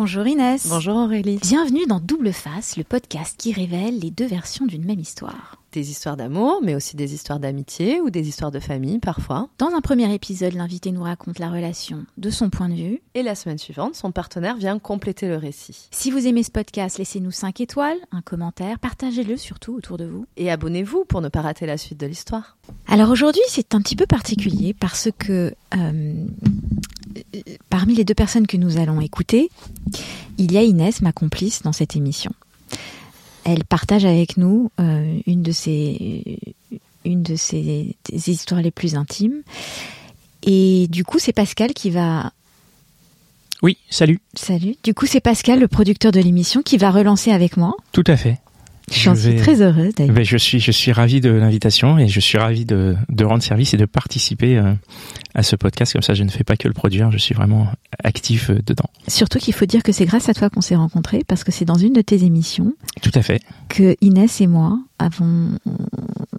Bonjour Inès. Bonjour Aurélie. Bienvenue dans Double Face, le podcast qui révèle les deux versions d'une même histoire. Des histoires d'amour, mais aussi des histoires d'amitié ou des histoires de famille parfois. Dans un premier épisode, l'invité nous raconte la relation de son point de vue. Et la semaine suivante, son partenaire vient compléter le récit. Si vous aimez ce podcast, laissez-nous 5 étoiles, un commentaire, partagez-le surtout autour de vous. Et abonnez-vous pour ne pas rater la suite de l'histoire. Alors aujourd'hui, c'est un petit peu particulier parce que euh, parmi les deux personnes que nous allons écouter, il y a Inès, ma complice, dans cette émission. Elle partage avec nous euh, une de ses une de ses, ses histoires les plus intimes. Et du coup, c'est Pascal qui va Oui, salut. Salut. Du coup, c'est Pascal, le producteur de l'émission, qui va relancer avec moi. Tout à fait. J'en Je suis très heureuse d'ailleurs. Ben, je suis, je suis ravi de l'invitation et je suis ravi de, de rendre service et de participer euh, à ce podcast. Comme ça, je ne fais pas que le produire, je suis vraiment actif euh, dedans. Surtout qu'il faut dire que c'est grâce à toi qu'on s'est rencontrés, parce que c'est dans une de tes émissions Tout à fait. que Inès et moi avons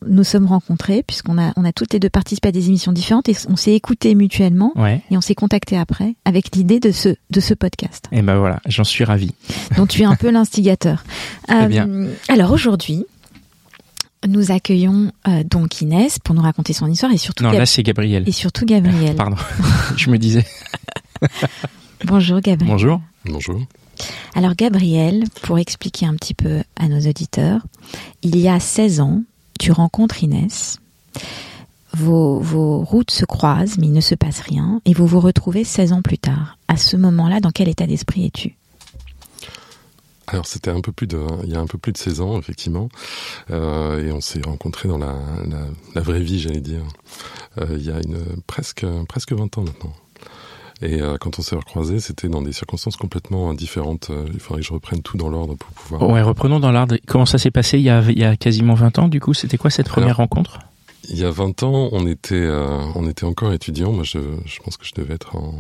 nous sommes rencontrés, puisqu'on a on a toutes les deux participé à des émissions différentes et on s'est écoutés mutuellement Ouais. et on s'est contactés après avec l'idée de ce de ce podcast. Et ben voilà, j'en suis ravi. dont tu es un peu l'instigateur. Très bien. Alors aujourd'hui, nous accueillons euh, donc Inès pour nous raconter son histoire et surtout, Non, Gab- là c'est Gabriel. et surtout Gabriel. Pardon. je me disais. Bonjour Gabriel. Bonjour. Bonjour. Alors Gabriel, pour expliquer un petit peu à nos auditeurs, il y a 16 ans, tu rencontres Inès. Vos, routes se croisent, mais il ne se passe rien, et vous vous retrouvez 16 ans plus tard. À ce moment-là, dans quel état d'esprit es-tu? Alors c'était un peu plus de, il y a un peu plus de 16 ans effectivement, Euh, et on s'est rencontrés dans la, vraie vie, j'allais dire, Euh, il y a presque presque 20 ans maintenant. Et euh, quand on s'est recroisés, c'était dans des circonstances complètement différentes. Euh, il faudrait que je reprenne tout dans l'ordre pour pouvoir. Ouais, reprenons dans l'ordre. Comment ça s'est passé il y, a, il y a quasiment 20 ans Du coup, c'était quoi cette première Alors, rencontre? Il y a 20 ans, on était, euh, on était encore étudiants. Moi, je, je pense que je devais être en,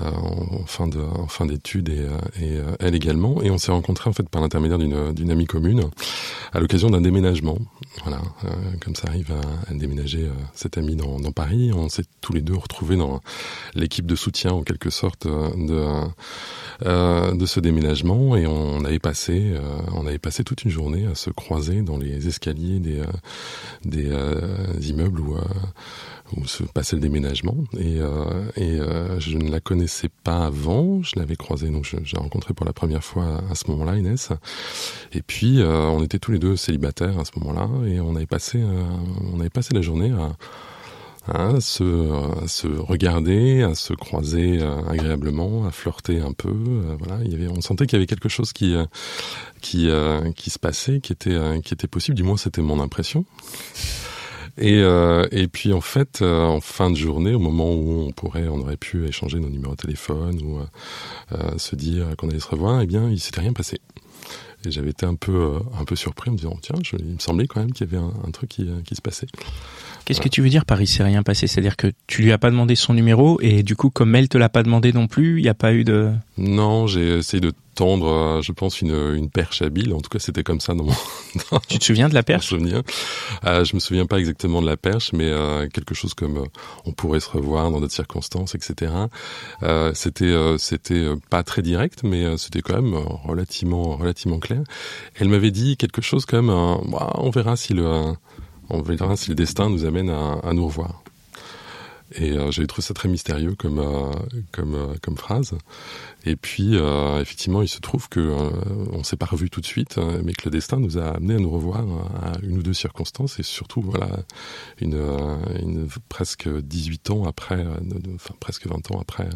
en fin de, en fin d'études et, euh, et euh, elle également. Et on s'est rencontrés en fait par l'intermédiaire d'une, d'une amie commune à l'occasion d'un déménagement. Voilà, euh, comme ça arrive à, à déménager euh, cette amie dans, dans Paris. On s'est tous les deux retrouvés dans l'équipe de soutien en quelque sorte euh, de, euh, de ce déménagement et on avait passé, euh, on avait passé toute une journée à se croiser dans les escaliers des, euh, des euh, immeubles où, euh, où se passait le déménagement. Et, euh, et euh, je ne la connaissais pas avant, je l'avais croisée, donc l'ai rencontrée pour la première fois à ce moment-là, Inès. Et puis euh, on était tous les deux célibataires à ce moment-là, et on avait passé, euh, on avait passé la journée à à se, à se regarder, à se croiser euh, agréablement, à flirter un peu. euh, voilà, il y avait, on sentait qu'il y avait quelque chose qui qui qui se passait, qui était qui était possible. Du moins, c'était mon impression. Et, euh, et puis en fait, euh, en fin de journée, au moment où on pourrait, on aurait pu échanger nos numéros de téléphone ou euh, euh, se dire qu'on allait se revoir, eh bien, il s'était rien passé. Et j'avais été un peu, euh, un peu surpris en me disant, tiens, je- il me semblait quand même qu'il y avait un, un truc qui, euh, qui se passait. Qu'est-ce que tu veux dire par il s'est rien passé C'est-à-dire que tu lui as pas demandé son numéro et du coup, comme elle te l'a pas demandé non plus, il n'y a pas eu de. Non, j'ai essayé de tendre, euh, je pense, une, une perche habile. En tout cas, c'était comme ça dans mon, Tu te souviens de la perche? souvenir. Euh, je me souviens pas exactement de la perche, mais euh, quelque chose comme euh, on pourrait se revoir dans d'autres circonstances, etc. Euh, c'était euh, c'était pas très direct, mais euh, c'était quand même relativement relativement clair. Elle m'avait dit quelque chose comme Bah, on verra si le on verra si le destin nous amène à, nous revoir. Et euh, j'avais trouvé ça très mystérieux comme euh, euh, phrase. Et puis euh, effectivement, il se trouve que on s'est pas revu tout de suite, mais que le destin nous a amené à nous revoir à une ou deux circonstances et surtout voilà une, une presque 18 ans après, enfin presque 20 ans après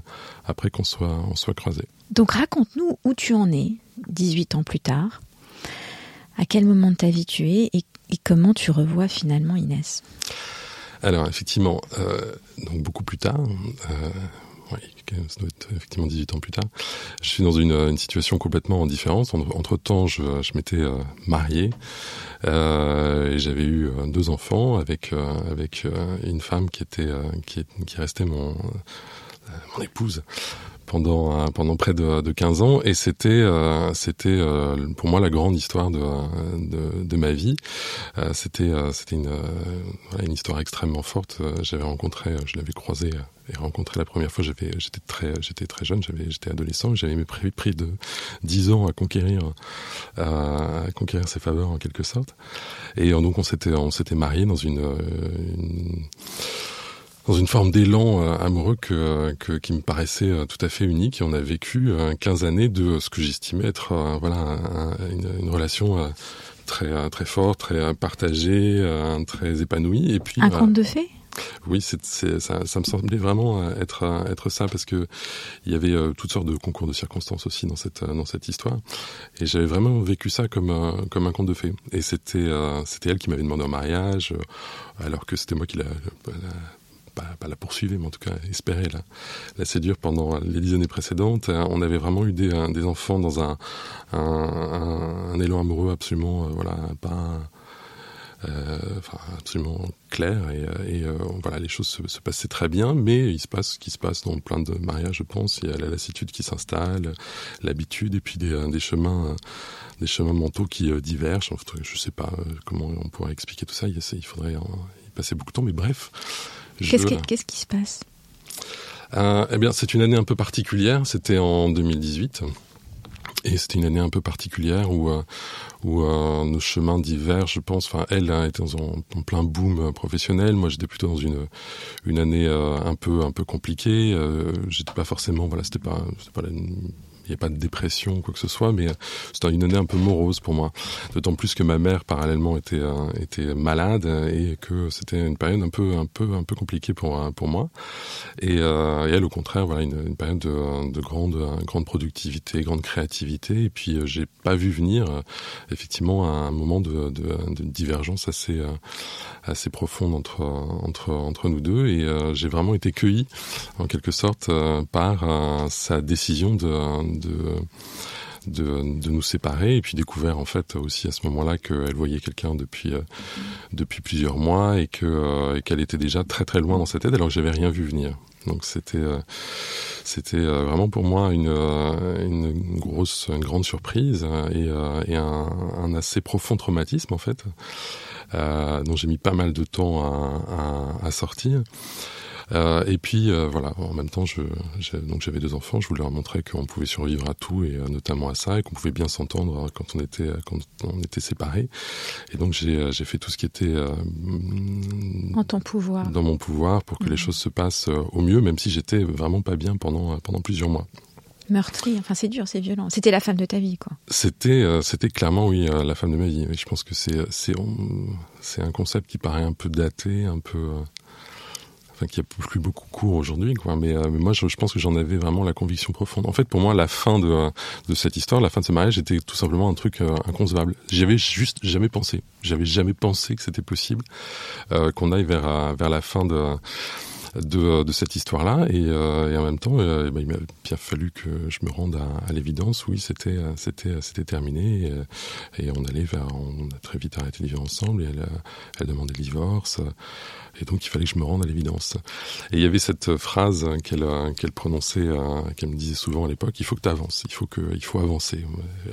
après qu'on soit on soit croisés. Donc raconte-nous où tu en es 18 ans plus tard. À quel moment de ta vie tu es et, et comment tu revois finalement Inès? Alors effectivement, euh, donc beaucoup plus tard, euh, oui, ça doit être effectivement 18 ans plus tard, je suis dans une, situation complètement différente. Entre temps, je, m'étais euh, marié et j'avais eu deux enfants avec avec une femme qui était qui, qui restait mon mon épouse pendant pendant près de, de 15 ans et c'était c'était pour moi la grande histoire de de, de ma vie. c'était c'était une une histoire extrêmement forte. J'avais rencontré, je l'avais croisé et rencontré la première fois, j'avais, j'étais très, j'étais très jeune, j'avais, j'étais adolescent, j'avais pris, pris de 10 ans à conquérir, à conquérir ses faveurs en quelque sorte. Et donc on s'était, on s'était marié dans une, une dans une forme d'élan euh, amoureux que, que, qui me paraissait euh, tout à fait unique. Et on a vécu 15 années de ce que j'estimais être voilà une, une, relation très très forte, très partagée, très épanouie. Et puis un conte de fées? Oui, c'est, ça, ça, me semblait vraiment euh, être euh, être ça parce que il y avait euh, toutes sortes de concours de circonstances aussi dans cette dans cette histoire et j'avais vraiment vécu ça comme comme un conte de fées et c'était c'était elle qui m'avait demandé en mariage alors que c'était moi qui la, pas, la poursuivais, mais en tout cas espérer la, la séduire pendant les dix années précédentes. On avait vraiment eu des, des enfants dans un, élan amoureux absolument, voilà, euh, enfin, absolument clair. Et, euh, euh, voilà les choses se, passaient très bien mais il se passe ce qui se passe dans plein de mariages je pense. Il y a la lassitude qui s'installe l'habitude et puis des, chemins des chemins mentaux qui divergent. Je sais pas comment on pourrait expliquer tout ça. Il faudrait y passer beaucoup de temps mais bref qu'est-ce qui, se passe euh, eh bien, c'est une année un peu particulière. C'était en 2018. Et c'était une année un peu particulière où, euh, où euh, nos chemins divergent, je pense. Enfin, elle hein, était en, en, plein boom euh, professionnel. Moi, j'étais plutôt dans une une année un peu un peu compliquée. j'étais pas forcément, voilà, c'était pas, c'était pas la, il n'y a pas de dépression ou quoi que ce soit, mais c'était une année un peu morose pour moi. D'autant plus que ma mère parallèlement était euh, était malade et que c'était une période un peu un peu un peu compliquée pour pour moi. Et, euh, elle au contraire, voilà une, période de, de, grande grande productivité, grande créativité. Et puis euh, j'ai pas vu venir euh, effectivement un moment de divergence assez assez profonde entre entre entre nous deux. Et j'ai vraiment été cueilli en quelque sorte par sa décision de de, de, de, nous séparer et puis découvert en fait aussi à ce moment-là qu'elle voyait quelqu'un depuis euh, depuis plusieurs mois et euh, qu'elle était déjà très très loin dans sa tête alors que j'avais rien vu venir. Donc c'était euh, euh, vraiment pour moi une, euh, une grosse une grande surprise et, et un, assez profond traumatisme en fait dont j'ai mis pas mal de temps à sortir. Euh, et puis euh, voilà, en même temps, je, donc j'avais deux enfants, je voulais leur montrer qu'on pouvait survivre à tout et euh, notamment à ça, et qu'on pouvait bien s'entendre quand on était quand on était séparés. Et donc j'ai j'ai fait tout ce qui était en ton pouvoir, dans mon pouvoir, pour que mmh. les choses se passent au mieux, même si j'étais vraiment pas bien pendant pendant plusieurs mois meurtri. Enfin, c'est dur, c'est violent. C'était la femme de ta vie, quoi. C'était, euh, c'était clairement oui la femme de ma vie. je pense que c'est, c'est, c'est un concept qui paraît un peu daté, un peu, enfin qui a plus beaucoup cours aujourd'hui quoi. Mais, euh, mais moi je, je, pense que j'en avais vraiment la conviction profonde. En fait pour moi la fin de, de cette histoire la fin de ce mariage était tout simplement un truc euh, inconcevable. J'avais juste jamais pensé. J'avais jamais pensé que c'était possible euh, qu'on aille vers euh, vers la fin de de, de cette histoire-là. Et, euh, et, en même temps euh, bah, il m'a bien fallu que je me rende à, à l'évidence. Oui c'était c'était c'était terminé. Et, et, on allait vers on a très vite arrêté de vivre ensemble. Et elle elle demandait le divorce et donc il fallait que je me rende à l'évidence. Et il y avait cette phrase qu'elle qu'elle prononçait, euh, qu'elle me disait souvent à l'époque il faut que tu avances, il faut que il faut avancer.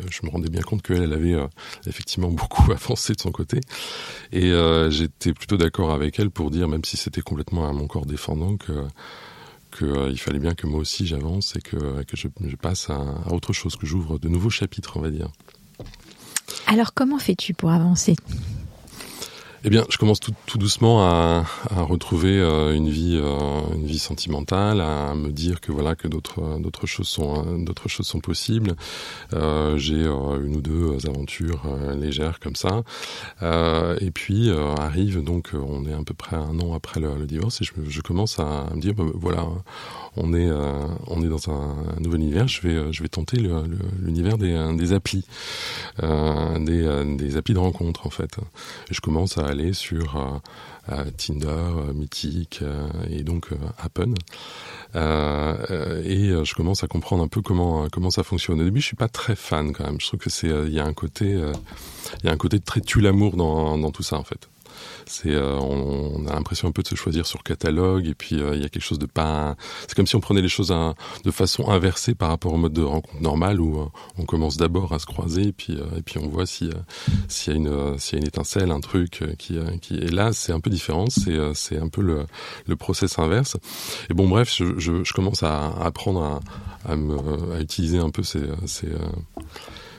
Je me rendais bien compte qu'elle elle avait euh, effectivement beaucoup avancé de son côté, et euh, j'étais plutôt d'accord avec elle pour dire même si c'était complètement à mon corps défendant que qu'il euh, fallait bien que moi aussi j'avance et que, que je, passe à autre chose, que j'ouvre de nouveaux chapitres, on va dire. Alors comment fais-tu pour avancer? Eh bien, je commence tout, tout doucement à, à retrouver euh, une vie, euh, une vie sentimentale, à me dire que voilà que d'autres, d'autres choses sont, d'autres choses sont possibles. Euh, j'ai euh, une ou deux aventures euh, légères comme ça, euh, et puis arrive donc, on est à peu près un an après le, divorce, et je, commence à me dire, bah, voilà, on est, on est dans un, nouvel univers. Je vais, je vais tenter l'univers des, des applis, des, des applis de rencontre en fait. Je commence à aller sur euh, euh, Tinder, euh, Mythique et donc Appen. et je commence à comprendre un peu comment comment ça fonctionne. Au début, je suis pas très fan quand même. Je trouve que c'est il y a un côté il y a un côté très tue l'amour dans dans tout ça en fait. C'est on, a l'impression un peu de se choisir sur catalogue et puis il y a quelque chose de pas. C'est comme si on prenait les choses de façon inversée par rapport au mode de rencontre normal où on commence d'abord à se croiser et puis et puis on voit si s'il y a une y a une étincelle, un truc qui là, c'est un peu différent. C'est c'est un peu le process inverse. Et bon bref, je, commence à, apprendre à utiliser un peu ces, ces,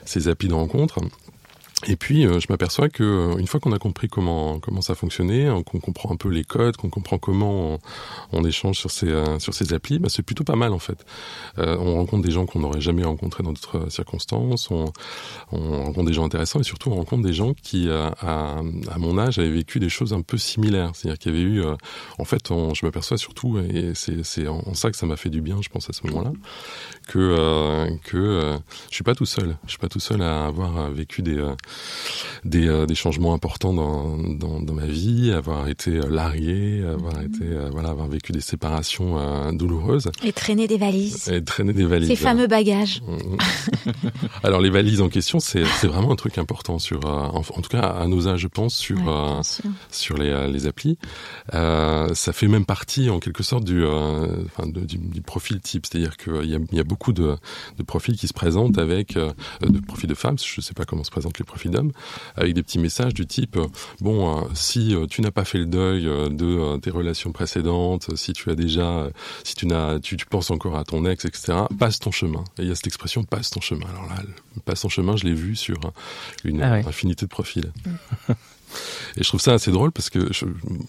ces applis de rencontre. Et puis, euh, je m'aperçois que euh, une fois qu'on a compris comment comment ça fonctionnait, qu'on comprend un peu les codes, qu'on comprend comment on, échange sur ces euh, sur ces applis, bah, c'est plutôt pas mal en fait. on rencontre des gens qu'on n'aurait jamais rencontrés dans d'autres circonstances. On, on, rencontre des gens intéressants et surtout on rencontre des gens qui, à, à mon âge, avaient vécu des choses un peu similaires. C'est-à-dire qu'il y avait eu, en fait, je m'aperçois surtout, et c'est en, ça que ça m'a fait du bien, je pense à ce moment-là, que que je suis pas tout seul. Je suis pas tout seul à avoir vécu des des, euh, des changements importants dans, dans, dans, ma vie, avoir été euh, largué, avoir mhm. été euh, voilà, avoir vécu des séparations douloureuses. Et traîner des valises. Et traîner des valises. Ces fameux bagages. Mhm. Alors les valises en question, c'est vraiment un truc important sur, en, en, tout cas à nos âges, je pense, sur sur les, les applis. Euh, ça fait même partie en quelque sorte du, enfin, du, du, profil type, c'est-à-dire qu'il y a, il y a beaucoup de, de profils qui se présentent avec de profils de femmes. Je ne sais pas comment se présentent les profils avec des petits messages du type bon, euh, si euh, tu n'as pas fait le deuil euh, de tes relations précédentes, si tu as déjà, si tu n'as, tu, penses encore à ton ex, etc. Passe ton chemin. Et il y a cette expression passe ton chemin. Alors là, passe ton chemin, je l'ai vu sur une ah infinité de profils. Et je trouve ça assez drôle parce que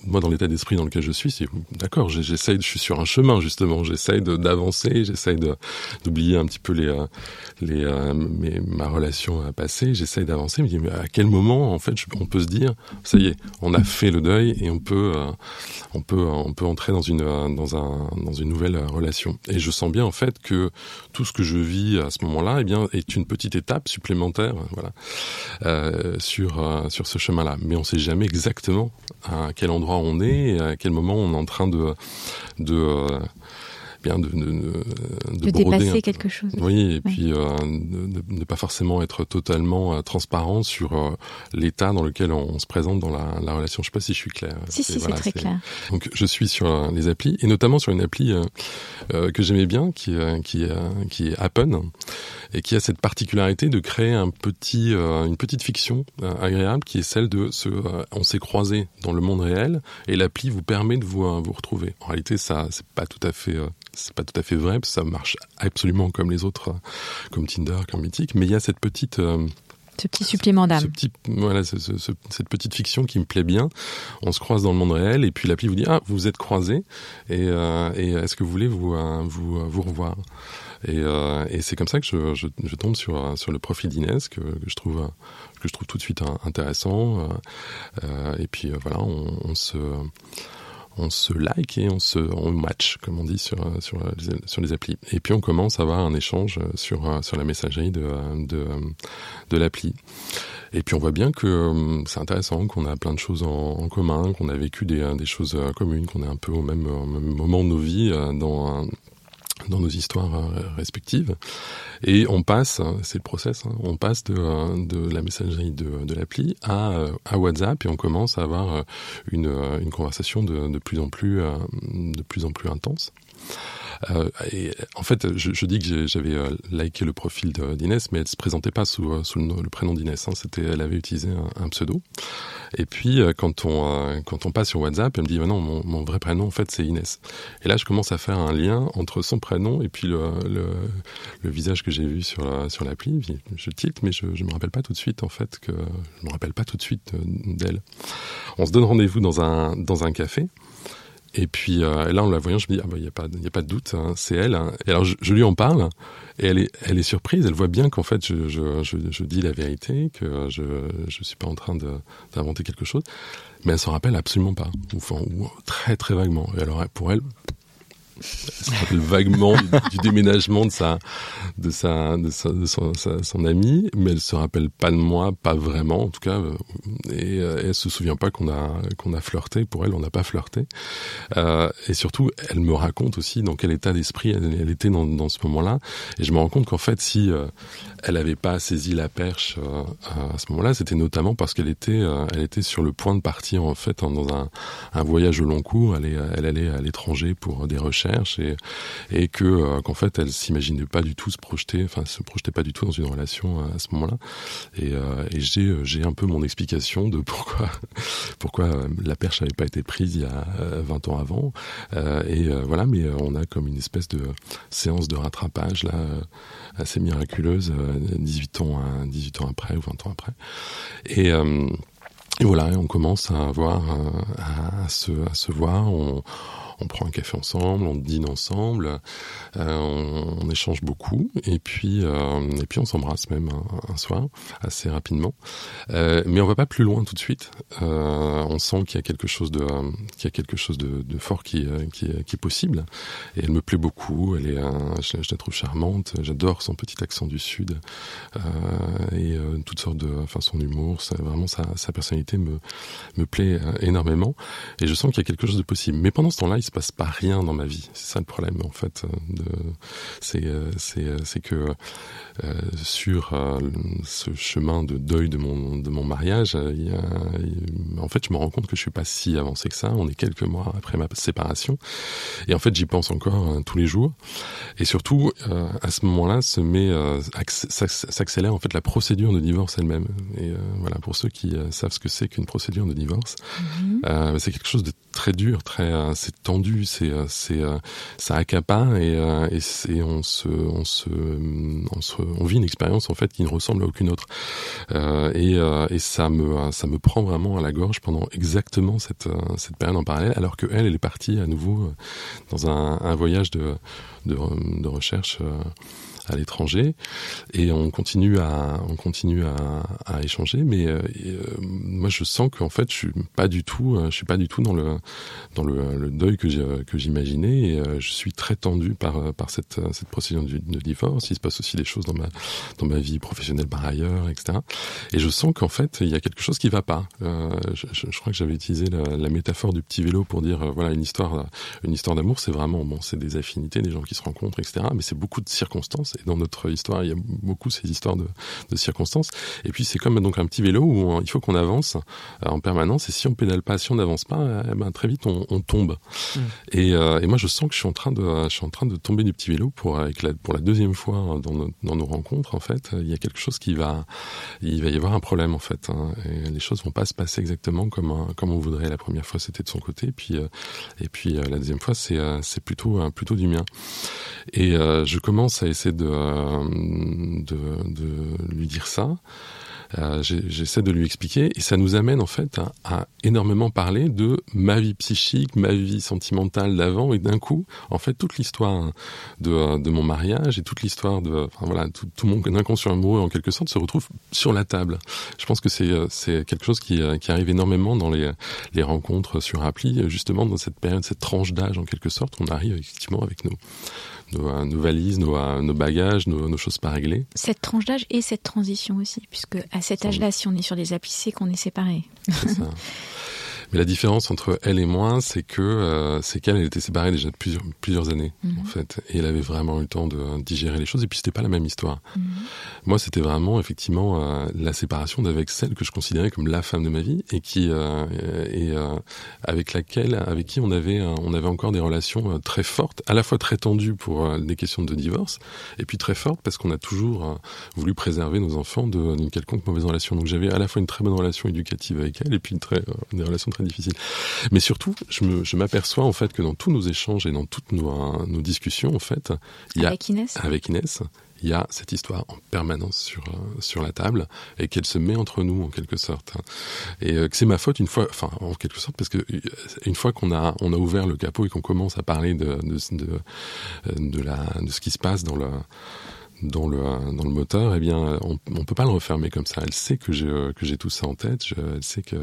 moi, dans l'état d'esprit dans lequel je suis, c'est d'accord, j'essaye, je suis sur un chemin justement, j'essaye d'avancer, j'essaye d'oublier un petit peu les, euh, les, euh, mes, ma relation passée, j'essaye d'avancer, mais à quel moment en fait on peut se dire, ça y est, on a fait le deuil et on peut, euh, on peut, on peut entrer dans une, dans un, dans une nouvelle relation. Et je sens bien en fait que tout ce que je vis à ce moment-là, eh est une petite étape supplémentaire, voilà, sur sur ce chemin-là. On sait jamais exactement à quel endroit on est et à quel moment on est en train de, de euh, bien de, de, de, dépasser quelque chose. Oui, et puis euh, ne, pas forcément être totalement euh, transparent sur euh, l'état dans lequel on, se présente dans la, la, relation. Je sais pas si je suis clair. Si, si, c'est très clair. Donc, je suis sur les applis, et notamment sur une appli que j'aimais bien, qui, qui, qui est Appen, et qui a cette particularité de créer un petit, une petite fiction agréable, qui est celle de ce, on s'est croisé dans le monde réel, et l'appli vous permet de vous, vous retrouver. En réalité, ça, c'est pas tout à fait c'est pas tout à fait vrai, parce que ça marche absolument comme les autres, euh, comme Tinder, comme Mythique, mais il y a cette petite... Euh, ce petit supplément d'âme. voilà, cette petite fiction qui me plaît bien. On se croise dans le monde réel et puis l'appli vous dit ah vous êtes croisés et, euh, et est-ce que vous voulez vous vous, vous revoir? Et, et c'est comme ça que je, je, je, tombe sur sur le profil d'Inès que, que, je trouve que je trouve tout de suite intéressant et puis voilà on, on se on se like et on se on match comme on dit sur sur sur les applis. Et puis on commence à avoir un échange sur sur la messagerie de de, de l'appli. Et puis on voit bien que euh, c'est intéressant qu'on a plein de choses en, commun qu'on a vécu des, des choses communes qu'on est un peu au même, au même moment de nos vies euh, dans dans nos histoires euh, respectives. Et on passe, c'est le process, hein, on passe de, euh, de la messagerie de, l'appli à, euh, à WhatsApp et on commence à avoir une, une conversation de plus en plus intense. Euh, et en fait, je, dis que j'avais euh, liké le profil d'Inès, mais elle se présentait pas sous, euh, le, prénom d'Inès. Hein, C'était, elle avait utilisé un, pseudo. Et puis quand on passe sur WhatsApp, elle me dit bah non, mon, vrai prénom en fait c'est Inès. Et là, je commence à faire un lien entre son prénom et puis le, visage que j'ai vu sur sur l'appli. Je tilte, mais je, je me rappelle pas tout de suite en fait je me rappelle pas tout de suite d'elle. On se donne rendez-vous dans un café. Et puis euh, là, en la voyant, je me dis, ah bah, il n'y a, pas, a pas de doute, hein, c'est elle. Hein. Et alors, je, lui en parle, et elle est, elle est surprise, elle voit bien qu'en fait, je, je, je, je, dis la vérité, que je ne suis pas en train d'inventer quelque chose, mais elle s'en rappelle absolument pas, ou, enfin, ou très très vaguement. Et alors, pour elle, se rappelle vaguement du, déménagement de sa, de sa, de, sa, de son, son ami, mais elle se rappelle pas de moi, pas vraiment en tout cas, euh, et, euh, elle se souvient pas qu'on a qu'on a flirté. Pour elle, on n'a pas flirté. Euh, et surtout, elle me raconte aussi dans quel état d'esprit elle, elle, était dans, dans ce moment-là. Et je me rends compte qu'en fait, si euh, elle avait pas saisi la perche euh, à ce moment-là, c'était notamment parce qu'elle était, elle était sur le point de partir en fait dans un, voyage au long cours. Elle, elle allait à l'étranger pour des recherches et, que qu'en fait, elle s'imaginait pas du tout se projeter, enfin se projetait pas du tout dans une relation à ce moment-là. Et, et j'ai j'ai un peu mon explication de pourquoi pourquoi la perche n'avait pas été prise il y a 20 ans avant. et voilà, mais on a comme une espèce de séance de rattrapage là assez miraculeuse 18 ans 18 ans après ou 20 ans après. Et et voilà, on commence à avoir, à, se, à se voir. On, on prend un café ensemble, on dîne ensemble, euh, on, échange beaucoup, et puis euh, et puis on s'embrasse même un, soir assez rapidement. Euh, mais on va pas plus loin tout de suite. On sent qu'il y a quelque chose de qu'il y a quelque chose de, fort qui, qui, est possible. Et elle me plaît beaucoup. Elle est, je, la trouve charmante. J'adore son petit accent du sud et toutes sortes de, enfin son humour, vraiment sa, sa personnalité me me plaît énormément. Et je sens qu'il y a quelque chose de possible. Mais pendant ce temps-là, se passe pas rien dans ma vie. C'est ça le problème en fait. De, c'est, c'est, c'est que euh, sur euh, ce chemin de deuil de mon de mon mariage, il y a, il, en fait, je me rends compte que je suis pas si avancé que ça. On est quelques mois après ma séparation, et en fait, j'y pense encore euh, tous les jours. Et surtout, euh, à ce moment-là, se met s'accélère en fait la procédure de divorce elle-même. Et voilà, pour ceux qui savent ce que c'est qu'une procédure de divorce, mm-hmm. c'est quelque chose de très dur, très c'est c'est c'est ça accapare et, et, et on se on se on vit une expérience en fait qui ne ressemble à aucune autre. Euh, et, euh, ça me ça me prend vraiment à la gorge pendant exactement cette euh, cette période en parallèle, alors que elle est partie à nouveau dans un, voyage de, de recherche à l'étranger et on continue à on continue à, à échanger mais euh, euh, moi je sens qu'en fait je suis pas du tout euh, je suis pas du tout dans le dans le, le deuil que que j'imaginais et euh, je suis très tendu par par cette cette procédure de, divorce. Il se passe aussi des choses dans ma dans ma vie professionnelle par ailleurs etc et je sens qu'en fait il y a quelque chose qui va pas. Euh, je, je, crois que j'avais utilisé la, la, métaphore du petit vélo pour dire voilà une histoire une histoire d'amour c'est vraiment bon c'est des affinités des gens qui se rencontrent etc mais c'est beaucoup de circonstances et dans notre histoire, il y a beaucoup ces histoires de, de circonstances. Et puis c'est comme donc un petit vélo où on, il faut qu'on avance euh, en permanence. Et si on pédale pas, si on n'avance pas, eh ben, très vite on, on tombe. Mmh. Et, euh, et, moi je sens que je suis en train de, je suis en train de tomber du petit vélo pour avec la, pour la deuxième fois dans nos, dans nos rencontres. En fait, il y a quelque chose qui va, il va y avoir un problème en fait. Hein, et les choses vont pas se passer exactement comme comme on voudrait. La première fois c'était de son côté, et puis euh, et puis euh, la deuxième fois c'est euh, c'est plutôt plutôt du mien. Et je commence à essayer de de, de lui dire ça. Euh, J'essaie de lui expliquer et ça nous amène en fait à, énormément parler de ma vie psychique, ma vie sentimentale d'avant et d'un coup, en fait, toute l'histoire de, mon mariage et toute l'histoire de, enfin voilà, tout, tout mon inconscient amoureux en quelque sorte se retrouve sur la table. Je pense que c'est c'est quelque chose qui, qui arrive énormément dans les, les rencontres sur appli, justement dans cette période, cette tranche d'âge en quelque sorte, on arrive effectivement avec nos nos, nos valises, nos, nos bagages, nos, nos, choses pas réglées. Cette tranche d'âge et cette transition aussi, puisque à cet âge-là, si on est sur des applis, c'est qu'on est séparés. C'est ça. Mais la différence entre elle et moi, c'est que euh, c'est qu'elle elle était séparée déjà de plusieurs plusieurs années mm -hmm. en fait, et elle avait vraiment eu le temps de digérer les choses. Et puis c'était pas la même histoire. Mm -hmm. Moi, c'était vraiment effectivement euh, la séparation d'avec celle que je considérais comme la femme de ma vie et qui euh, et euh, avec laquelle, avec qui on avait on avait encore des relations euh, très fortes, à la fois très tendues pour euh, des questions de divorce, et puis très fortes parce qu'on a toujours euh, voulu préserver nos enfants d'une quelconque mauvaise relation. Donc j'avais à la fois une très bonne relation éducative avec elle et puis une très euh, des relations très difficile. Mais surtout, je m'aperçois en fait que dans tous nos échanges et dans toutes nos, nos discussions, en fait, il y a avec Inès, avec Inès il y a cette histoire en permanence sur sur la table et qu'elle se met entre nous en quelque sorte et euh, que c'est ma faute une fois enfin en quelque sorte parce que une fois qu'on a on a ouvert le capot et qu'on commence à parler de de, de de la de ce qui se passe dans le dans le dans le moteur, eh bien, on, on peut pas le refermer comme ça. Elle sait que j'ai que j'ai tout ça en tête. Je, elle sait que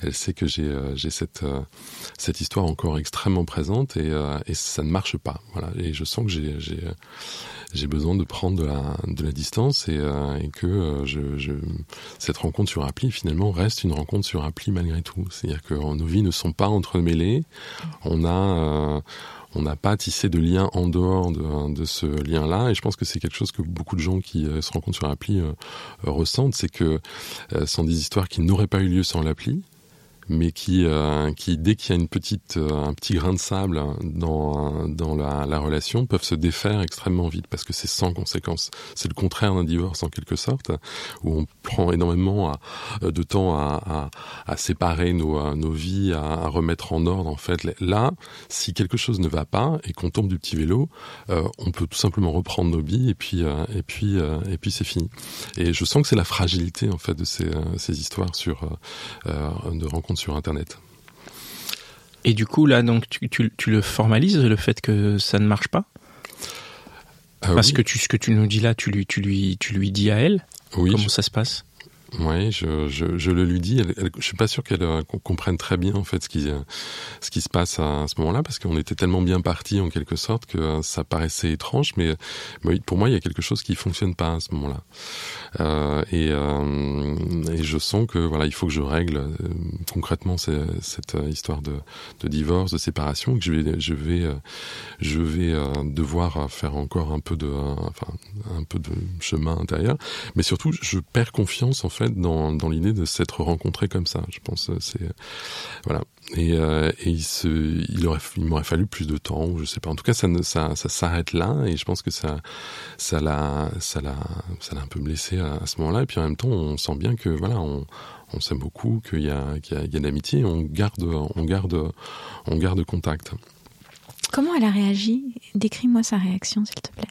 elle sait que j'ai j'ai cette cette histoire encore extrêmement présente et, et ça ne marche pas. Voilà. Et je sens que j'ai j'ai j'ai besoin de prendre de la, de la distance et, euh, et que euh, je, je, cette rencontre sur appli finalement reste une rencontre sur appli malgré tout. C'est-à-dire que nos vies ne sont pas entremêlées. On a euh, on n'a pas tissé de lien en dehors de, ce lien-là. Et je pense que c'est quelque chose que beaucoup de gens qui se rencontrent sur l'appli ressentent, c'est que ce sont des histoires qui n'auraient pas eu lieu sans l'appli mais qui, euh, qui dès qu'il y a une petite, euh, un petit grain de sable dans, dans la, la, relation, peuvent se défaire extrêmement vite parce que c'est sans conséquence. C'est le contraire d'un divorce en quelque sorte, où on prend énormément euh, de temps à, à, à séparer nos, nos vies, à, remettre en ordre en fait. Là, si quelque chose ne va pas et qu'on tombe du petit vélo, euh, on peut tout simplement reprendre nos billes et puis et puis et puis c'est fini. Et je sens que c'est la fragilité en fait de ces, ces histoires sur de rencontres sur Internet. Et du coup, là, donc, tu, tu, tu, le formalises, le fait que ça ne marche pas ah Parce oui. que tu, ce que tu nous dis là, tu lui, tu lui, tu lui dis à elle oui, Comment je... ça se passe oui, je, je, le lui dis. Elle, elle, je suis pas sûr qu'elle euh, comprenne très bien en fait ce qui, ce qui se passe à, ce moment-là, parce qu'on était tellement bien parti en quelque sorte que euh, ça paraissait étrange. Mais, pour moi, il y a quelque chose qui fonctionne pas à ce moment-là. Euh, et, euh, et, je sens que voilà, il faut que je règle euh, concrètement cette euh, histoire de, divorce, de séparation, que je vais, je vais, je vais devoir faire encore un peu de, enfin, un peu de chemin intérieur. Mais surtout, je perds confiance en dans, dans l'idée de s'être rencontré comme ça. Je pense c'est voilà. Et, euh, et il, se, il aurait, il m'aurait fallu plus de temps, ou je sais pas. En tout cas, ça, ne, ça, ça s'arrête là, et je pense que ça, ça l'a, ça l'a, ça l'a un peu blessé à, à ce moment-là. Et puis en même temps, on sent bien que voilà, on, on s'aime beaucoup, qu'il y a, qu'il y a, il y a de l'amitié, on garde, on garde, on garde contact. Comment elle a réagi? Décris-moi sa réaction, s'il te plaît.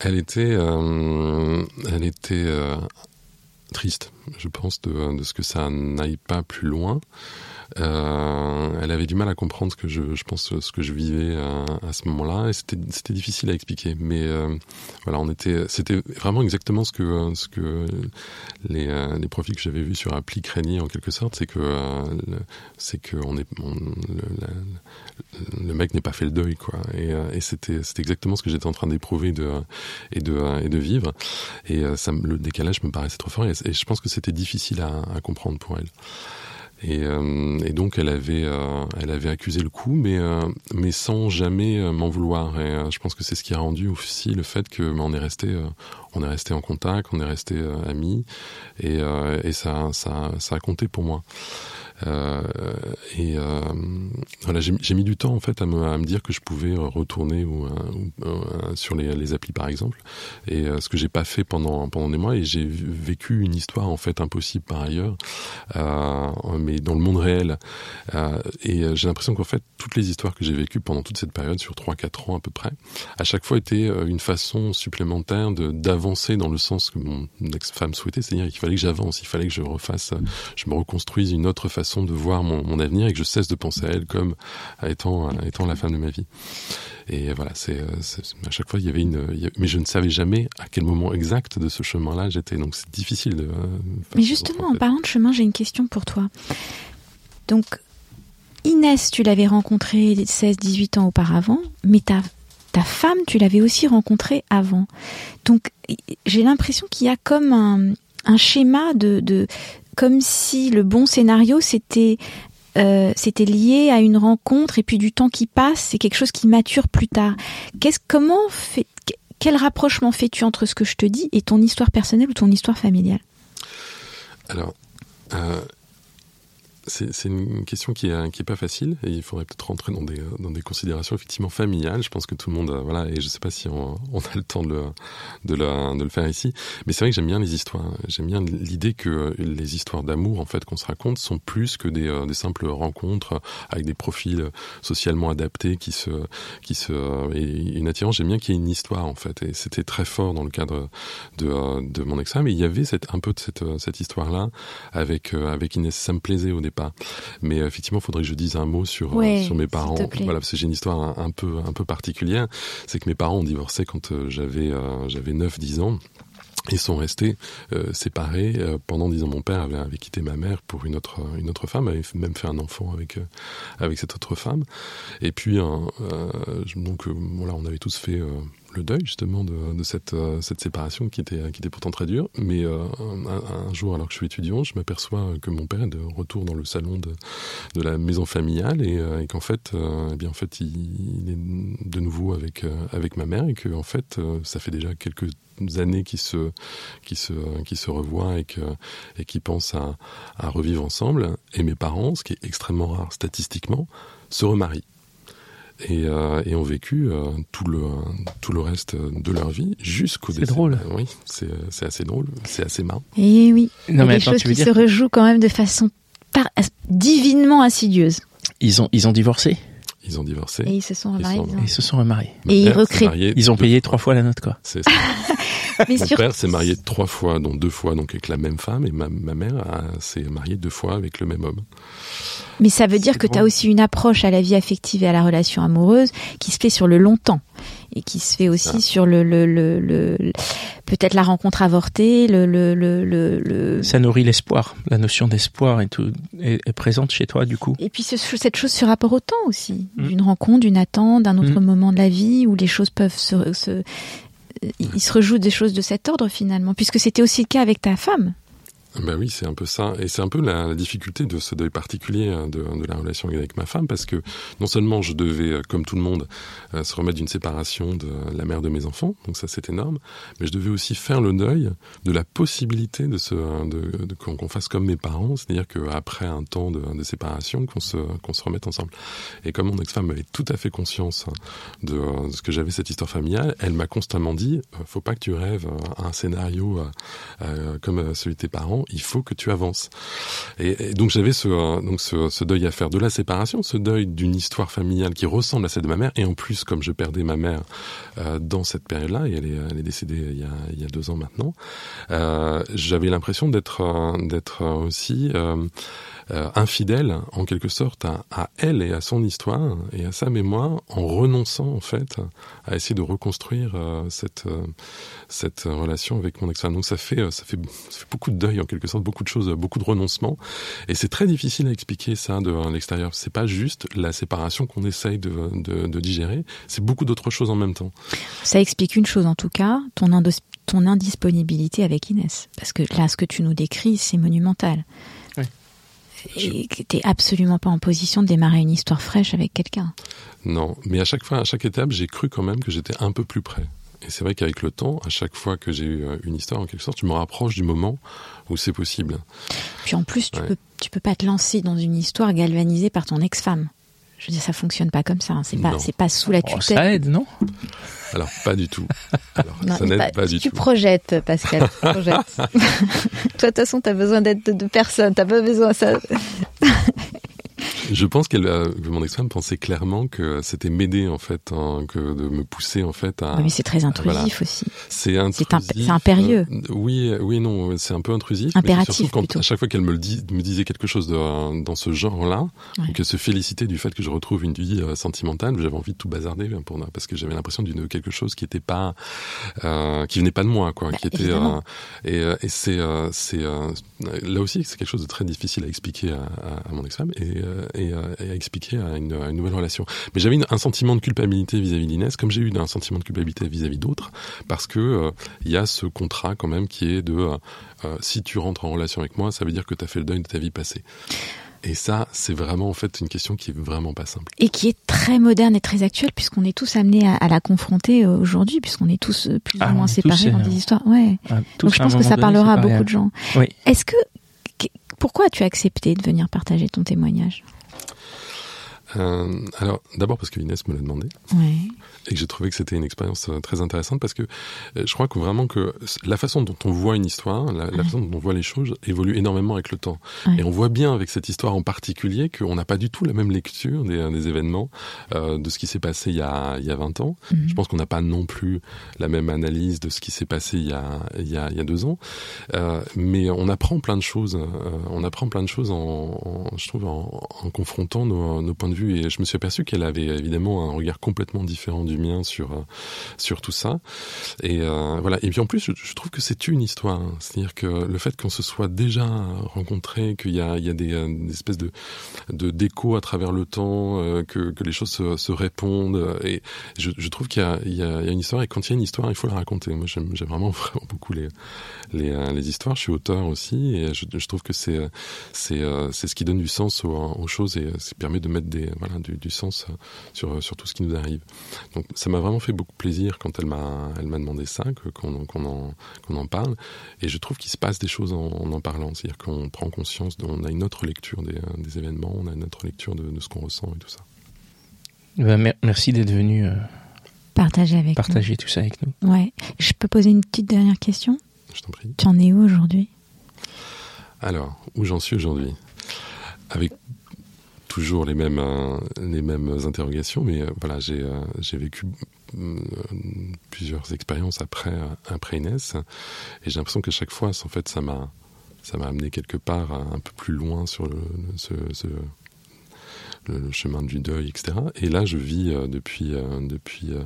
Elle était, euh, elle était euh, triste, je pense, de, de ce que ça n'aille pas plus loin. Euh, elle avait du mal à comprendre ce que je, je pense, ce que je vivais à, à ce moment-là, et c'était, difficile à expliquer. Mais euh, voilà, on était, c'était vraiment exactement ce que, ce que les, euh, les profils que j'avais vus sur appli craignaient en quelque sorte, c'est que, euh, c'est que on est, on, le, le, le, mec n'est pas fait le deuil, quoi. Et, euh, et c'était, c'était exactement ce que j'étais en train d'éprouver de, et de, et de vivre. Et ça, le décalage me paraissait trop fort, et, et je pense que c'était difficile à, à comprendre pour elle. Et, euh, et, donc elle avait, euh, elle avait accusé le coup, mais, euh, mais sans jamais euh, m'en vouloir. Et euh, je pense que c'est ce qui a rendu aussi le fait que bah, on est resté, euh, on est resté en contact, on est resté amis, et, et ça, ça, ça a compté pour moi. Euh, et euh, voilà, j'ai mis du temps en fait à me, dire que je pouvais retourner ou, euh, sur les, les, applis par exemple, et euh, ce que j'ai pas fait pendant pendant des mois. Et j'ai vécu une histoire en fait impossible par ailleurs, euh, mais dans le monde réel. Euh, et j'ai l'impression qu'en fait toutes les histoires que j'ai vécues pendant toute cette période, sur 3-4 ans à peu près, à chaque fois étaient une façon supplémentaire d'avancer dans le sens que mon ex-femme souhaitait, c'est-à-dire qu'il fallait que j'avance, il fallait que je refasse, je me reconstruise une autre façon façon de voir mon, mon, avenir et que je cesse de penser à elle comme à étant, à étant la femme de ma vie. Et voilà, c'est à chaque fois il y avait une, il y a, mais je ne savais jamais à quel moment exact de ce chemin-là j'étais. Donc c'est difficile de. Mais justement, en parlant de chemin, j'ai une question pour toi. Donc Inès, tu l'avais rencontrée 16-18 ans auparavant, mais ta ta femme, tu l'avais aussi rencontrée avant. Donc j'ai l'impression qu'il y a comme un, un schéma de, de, comme si le bon scénario c'était euh, c'était lié à une rencontre et puis du temps qui passe, c'est quelque chose qui mature plus tard. Qu'est-ce comment fait quel rapprochement fais-tu entre ce que je te dis et ton histoire personnelle ou ton histoire familiale? Alors euh, c'est une question qui est, qui est pas facile et il faudrait peut-être rentrer dans des, dans des considérations effectivement familiales. Je pense que tout le monde, voilà, et je sais pas si on, on a le temps de le, de, la, de le faire ici, mais c'est vrai que j'aime bien les histoires. J'aime bien l'idée que les histoires d'amour, en fait, qu'on se raconte sont plus que des, des simples rencontres avec des profils socialement adaptés qui se, qui se, et une attirance. J'aime bien qu'il y ait une histoire, en fait, et c'était très fort dans le cadre de, de mon ex mais il y avait cette, un peu de cette, cette histoire-là avec, avec Inès. Ça me plaisait au départ pas. Mais effectivement, il faudrait que je dise un mot sur sur mes parents. Voilà, parce que j'ai une histoire un, peu un peu particulière. C'est que mes parents ont divorcé quand j'avais j'avais 9-10 ans. Ils sont restés euh, séparés euh, pendant dix ans. Mon père avait, avait, quitté ma mère pour une autre une autre femme, avait même fait un enfant avec euh, avec cette autre femme. Et puis donc voilà, on avait tous fait le deuil justement de, de cette, cette séparation qui était, qui était pourtant très dure. Mais un, jour, alors que je suis étudiant, je m'aperçois que mon père est de retour dans le salon de, de la maison familiale et, et qu'en fait, eh bien en fait, il, est de nouveau avec avec ma mère et que en fait, ça fait déjà quelques années qui se, se, se revoient et, que, et qui pensent à, à revivre ensemble. Et mes parents, ce qui est extrêmement rare statistiquement, se remarient. Et, euh, et, ont vécu euh, tout le tout le reste de leur vie jusqu'au décès. C'est drôle. Oui, c'est c'est assez drôle, c'est assez marrant. Et oui. Non, Il y a des choses qui se rejouent quand même de façon par... divinement insidieuse. Ils ont ils ont divorcé? Ils ont divorcé. Et ils se sont remariés. Ils, se sont remariés. et ils recréent. Ils ont payé trois fois la note, quoi. C'est ça. Mon père s'est marié trois fois, dont deux fois donc avec la même femme, et ma, ma mère s'est mariée deux fois avec le même homme. Mais ça veut dire que tu as aussi une approche à la vie affective et à la relation amoureuse qui se fait sur le long temps et qui se fait aussi sur le, le, le, le peut-être la rencontre avortée, le, le, le, le, Ça nourrit l'espoir. La notion d'espoir est, tout, est, présente chez toi, du coup. Et puis ce, cette chose sur rapport au temps aussi. Mmh. D'une rencontre, d'une attente, d'un autre mmh. moment de la vie où les choses peuvent se, se il se rejoue des choses de cet ordre finalement, puisque c'était aussi le cas avec ta femme. Ben oui, c'est un peu ça. Et c'est un peu la, la, difficulté de ce deuil particulier hein, de, de, la relation avec ma femme, parce que non seulement je devais, euh, comme tout le monde, euh, se remettre d'une séparation de la mère de mes enfants, donc ça c'est énorme, mais je devais aussi faire le deuil de la possibilité de, ce, de, de qu'on fasse comme mes parents, c'est-à-dire qu'après un temps de, de séparation, qu'on se, qu'on se remette ensemble. Et comme mon ex-femme avait tout à fait conscience de, ce que j'avais cette histoire familiale, elle m'a constamment dit, euh, faut pas que tu rêves un scénario euh, comme celui de tes parents, il faut que tu avances. Et, donc j'avais ce, donc ce, deuil à faire de la séparation, ce deuil d'une histoire familiale qui ressemble à celle de ma mère, et en plus comme je perdais ma mère euh, dans cette période-là, et elle est, décédée il y, a, il y a deux ans maintenant, euh, j'avais l'impression d'être d'être aussi euh, euh, infidèle en quelque sorte à, elle et à son histoire et à sa mémoire en renonçant en fait à essayer de reconstruire euh, cette euh, cette relation avec mon ex-femme. Donc ça fait ça fait ça fait beaucoup de deuil en quelque sorte, beaucoup de choses, beaucoup de renoncements et c'est très difficile à expliquer ça de l'extérieur. C'est pas juste la séparation qu'on essaye de, de, de digérer, c'est beaucoup d'autres choses en même temps. Ça explique une chose en tout cas, ton, ton indisponibilité avec Inès, parce que là ce que tu nous décris c'est monumental et que t'es absolument pas en position de démarrer une histoire fraîche avec quelqu'un. Non, mais à chaque fois, à chaque étape, j'ai cru quand même que j'étais un peu plus près. Et c'est vrai qu'avec le temps, à chaque fois que j'ai eu euh, une histoire, en quelque sorte, je me rapproche du moment où c'est possible. Puis en plus, tu ouais. peux, tu peux pas te lancer dans une histoire galvanisée par ton ex-femme. Je veux dire, ça fonctionne pas comme ça. Hein. C'est pas, c'est pas sous la tutelle. Oh, ça aide, non? Alors, pas du tout. Alors, non, ça n'aide pas, pas du tu tout. Tu projettes, Pascal. Tu projettes. Toi, de toute façon, t'as besoin d'être de, de personne. T'as pas besoin de ça. Je pense qu'elle, euh, mon ex-femme pensait clairement que c'était m'aider en fait, hein, que de me pousser en fait à. Oui, mais c'est très intrusif voilà. aussi. C'est intrusif. C'est impérieux. Euh, oui, oui, non, c'est un peu intrusif. Impératif. Mais surtout quand plutôt. à chaque fois qu'elle me le dit, me disait quelque chose de, dans ce genre-là, ouais. ou qu'elle se félicitait du fait que je retrouve une vie euh, sentimentale, j'avais envie de tout bazarder pour parce que j'avais l'impression d'une quelque chose qui était pas, euh, qui venait pas de moi, quoi, bah, qui était. Euh, et, et c'est, c'est là aussi c'est quelque chose de très difficile à expliquer à, à, à mon ex-femme et et, euh, et, à expliquer à une, à une nouvelle relation. Mais j'avais un sentiment de culpabilité vis-à-vis d'Inès, comme j'ai eu un sentiment de culpabilité vis-à-vis d'autres, parce que il euh, y a ce contrat quand même qui est de euh, si tu rentres en relation avec moi, ça veut dire que tu as fait le deuil de ta vie passée. Et ça, c'est vraiment en fait une question qui est vraiment pas simple. Et qui est très moderne et très actuelle, puisqu'on est tous amenés à, à la confronter aujourd'hui, puisqu'on est tous plus ah, ou moins séparés dans des histoires. Ouais. Ah, Donc je pense que ça parlera à beaucoup de gens. Oui. Est-ce que pourquoi as-tu accepté de venir partager ton témoignage? Euh, alors, d'abord parce que Inès me l'a demandé. Oui. et que j'ai trouvé que c'était une expérience euh, très intéressante parce que euh, je crois que vraiment que la façon dont on voit une histoire, la, façon dont on voit les choses évolue énormément avec le temps. Et on voit bien avec cette histoire en particulier qu'on n'a pas du tout la même lecture des, des événements, euh, de ce qui s'est passé il y a, il y a 20 ans. Mhm. Je pense qu'on n'a pas non plus la même analyse de ce qui s'est passé il y a, il y a, il y a deux ans. Euh, mais on apprend plein de choses. On apprend plein de choses en, en je trouve, en, en confrontant nos, nos, points de vue. Et je me suis aperçu qu'elle avait évidemment un regard complètement différent du mien sur euh, sur tout ça. Et euh, voilà. Et puis en plus, je, trouve que c'est une histoire. C'est-à-dire que le fait qu'on se soit déjà rencontré, qu'il y a il y a des, euh, espèces de de d'écho à travers le temps, que que les choses se, répondent. Et je, trouve qu'il y a il y a, une histoire. Et quand il y a une histoire, il faut la raconter. Moi, j'aime vraiment vraiment beaucoup les les les histoires. Je suis auteur aussi, et je, je trouve que c'est c'est c'est ce qui donne du sens aux, aux choses et ça permet de mettre des voilà du, du sens sur sur tout ce qui nous arrive. Donc ça m'a vraiment fait beaucoup plaisir quand elle m'a elle m'a demandé ça, qu'on qu'on en, qu'on en parle. Et je trouve qu'il se passe des choses en en, parlant. C'est-à-dire qu'on prend conscience, on a une autre lecture des, des événements, on a une autre lecture de, de ce qu'on ressent et tout ça. Ben, merci d'être venu euh, partager avec partager tout ça avec nous. Ouais. Je peux poser une petite dernière question? Je t'en prie. Tu en es où aujourd'hui? Alors, où j'en suis aujourd'hui? Avec toujours les mêmes, euh, les mêmes interrogations, mais euh, voilà, j'ai euh, j'ai vécu plusieurs expériences après, après Inès, et j'ai l'impression qu'à chaque fois, en fait, ça m'a ça m'a amené quelque part un peu plus loin sur le, ce, ce, le, chemin du deuil, etc. Et là, je vis euh, depuis euh, depuis euh,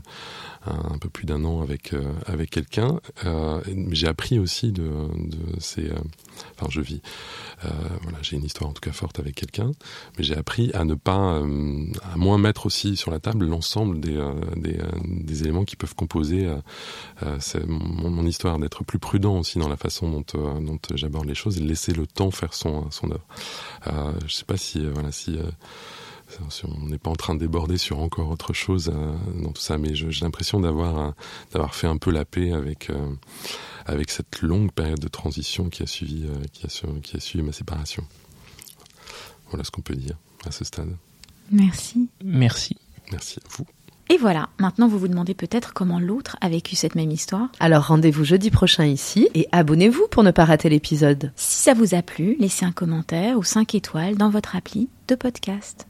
un, peu plus d'un an avec avec quelqu'un. j'ai appris aussi de, de ces. enfin, je vis. voilà, j'ai une histoire en tout cas forte avec quelqu'un, mais j'ai appris à ne pas, à moins mettre aussi sur la table l'ensemble des, des, des, éléments qui peuvent composer mon, mon, histoire, d'être plus prudent aussi dans la façon dont, dont j'aborde les choses et laisser le temps faire son, son œuvre. Euh, je sais pas si, voilà, si on n'est pas en train de déborder sur encore autre chose euh, dans tout ça, mais j'ai l'impression d'avoir euh, d'avoir fait un peu la paix avec euh, avec cette longue période de transition qui a suivi qui a, qui a suivi ma séparation. Voilà ce qu'on peut dire à ce stade. Merci. Merci. Merci à vous. Et voilà, maintenant vous vous demandez peut-être comment l'autre a vécu cette même histoire. Alors rendez-vous jeudi prochain ici et abonnez-vous pour ne pas rater l'épisode. Si ça vous a plu, laissez un commentaire ou 5 étoiles dans votre appli de podcast.